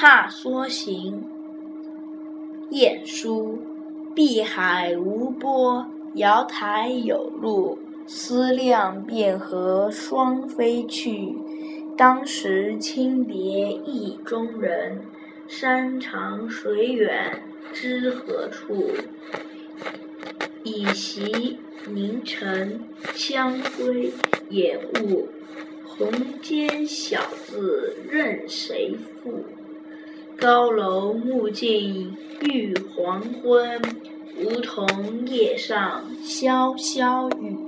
踏梭行，晏殊。碧海无波，瑶台有路。思量便和双飞去，当时清别意中人。山长水远知何处？已袭凝尘将归掩物。红笺小字任谁赋？高楼暮尽欲黄昏，梧桐叶上潇潇雨。